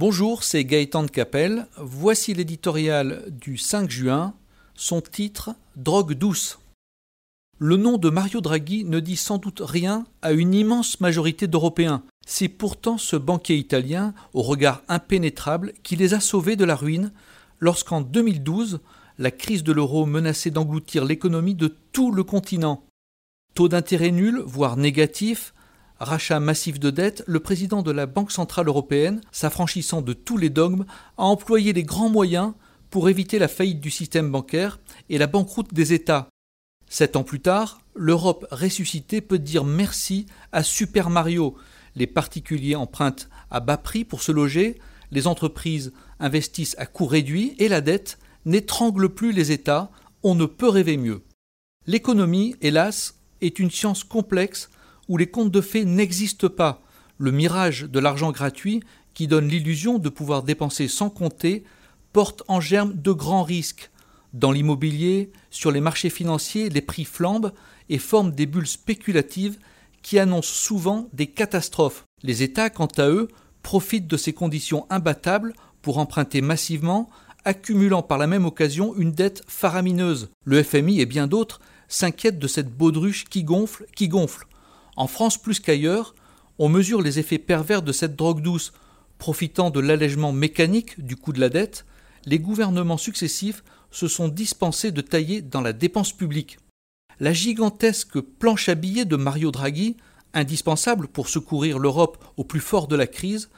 Bonjour, c'est Gaëtan de Capelle. Voici l'éditorial du 5 juin. Son titre Drogue douce. Le nom de Mario Draghi ne dit sans doute rien à une immense majorité d'Européens. C'est pourtant ce banquier italien, au regard impénétrable, qui les a sauvés de la ruine lorsqu'en 2012, la crise de l'euro menaçait d'engloutir l'économie de tout le continent. Taux d'intérêt nul, voire négatif, rachat massif de dettes, le président de la Banque centrale européenne, s'affranchissant de tous les dogmes, a employé les grands moyens pour éviter la faillite du système bancaire et la banqueroute des États. Sept ans plus tard, l'Europe ressuscitée peut dire merci à Super Mario. Les particuliers empruntent à bas prix pour se loger, les entreprises investissent à coût réduit et la dette n'étrangle plus les États. On ne peut rêver mieux. L'économie, hélas, est une science complexe où les contes de fées n'existent pas. Le mirage de l'argent gratuit, qui donne l'illusion de pouvoir dépenser sans compter, porte en germe de grands risques. Dans l'immobilier, sur les marchés financiers, les prix flambent et forment des bulles spéculatives qui annoncent souvent des catastrophes. Les États, quant à eux, profitent de ces conditions imbattables pour emprunter massivement, accumulant par la même occasion une dette faramineuse. Le FMI et bien d'autres s'inquiètent de cette baudruche qui gonfle, qui gonfle. En France plus qu'ailleurs, on mesure les effets pervers de cette drogue douce. Profitant de l'allègement mécanique du coût de la dette, les gouvernements successifs se sont dispensés de tailler dans la dépense publique. La gigantesque planche à billets de Mario Draghi, indispensable pour secourir l'Europe au plus fort de la crise,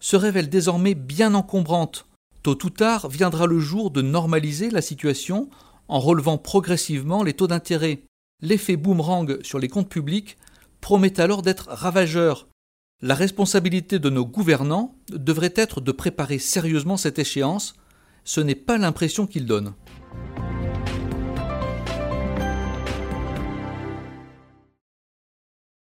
se révèle désormais bien encombrante. Tôt ou tard viendra le jour de normaliser la situation en relevant progressivement les taux d'intérêt. L'effet boomerang sur les comptes publics promet alors d'être ravageur. La responsabilité de nos gouvernants devrait être de préparer sérieusement cette échéance, ce n'est pas l'impression qu'ils donnent.